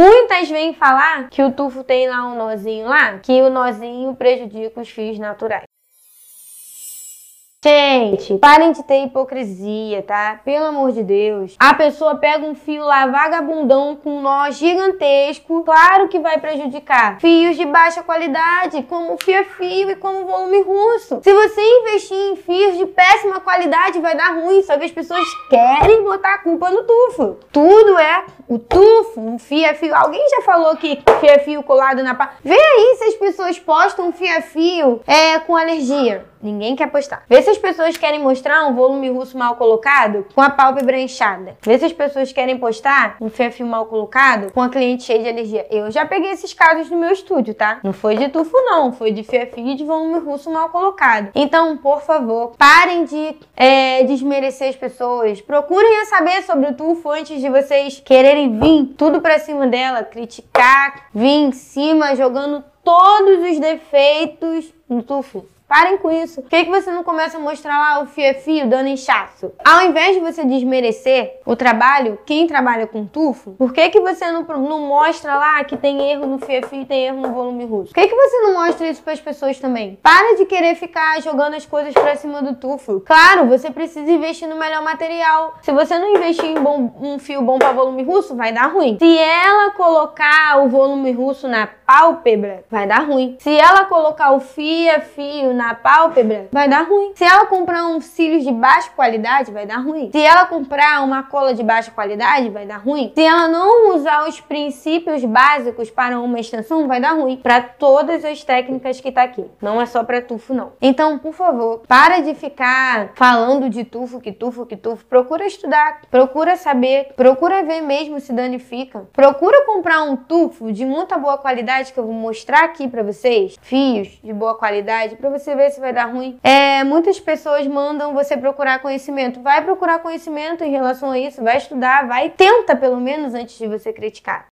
Muitas vêm falar que o tufo tem lá um nozinho lá, que o nozinho prejudica os fios naturais. Gente, parem de ter hipocrisia, tá? Pelo amor de Deus. A pessoa pega um fio lá vagabundão com um nó gigantesco, claro que vai prejudicar. Fios de baixa qualidade, como fio a fio e como volume russo. Se você investir em fios de péssima qualidade, vai dar ruim, só que as pessoas querem botar a culpa no tufo. Tudo é o tufo, um fio a fio. Alguém já falou que fio a fio colado na pá? Vê aí se as pessoas postam fio a fio é, com alergia. Ninguém quer postar. Vê se as pessoas querem mostrar um volume russo mal colocado com a pálpebra inchada. Vê se as pessoas querem postar um fio mal colocado com a cliente cheia de alergia. Eu já peguei esses casos no meu estúdio, tá? Não foi de tufo, não. Foi de fio e de volume russo mal colocado. Então, por favor, parem de é, desmerecer as pessoas. Procurem saber sobre o tufo antes de vocês quererem vir tudo pra cima dela, criticar, vir em cima jogando todos os defeitos no tufo. Parem com isso. Por que, que você não começa a mostrar lá o fio é fio dando inchaço? Ao invés de você desmerecer o trabalho, quem trabalha com tufo, por que, que você não, não mostra lá que tem erro no fio é fio e tem erro no volume russo? Por que, que você não mostra isso para as pessoas também? Para de querer ficar jogando as coisas para cima do tufo. Claro, você precisa investir no melhor material. Se você não investir em bom, um fio bom para volume russo, vai dar ruim. Se ela colocar o volume russo na pálpebra, vai dar ruim. Se ela colocar o fio a fio na pálpebra, vai dar ruim. Se ela comprar uns cílios de baixa qualidade, vai dar ruim. Se ela comprar uma cola de baixa qualidade, vai dar ruim. Se ela não usar os princípios básicos para uma extensão, vai dar ruim. Para todas as técnicas que tá aqui. Não é só para tufo, não. Então, por favor, para de ficar falando de tufo, que tufo, que tufo. Procura estudar, procura saber, procura ver mesmo se danifica. Procura comprar um tufo de muita boa qualidade que eu vou mostrar aqui para vocês. Fios de boa qualidade para você ver se vai dar ruim. É, muitas pessoas mandam você procurar conhecimento. Vai procurar conhecimento em relação a isso, vai estudar, vai tenta pelo menos antes de você criticar.